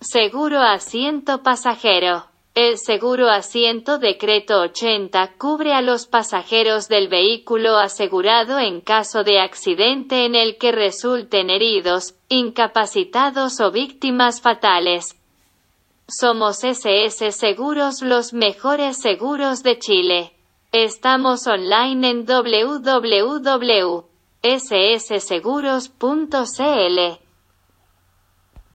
Seguro asiento pasajero. El seguro asiento decreto 80 cubre a los pasajeros del vehículo asegurado en caso de accidente en el que resulten heridos, incapacitados o víctimas fatales. Somos SS Seguros los mejores seguros de Chile. Estamos online en www.ssseguros.cl.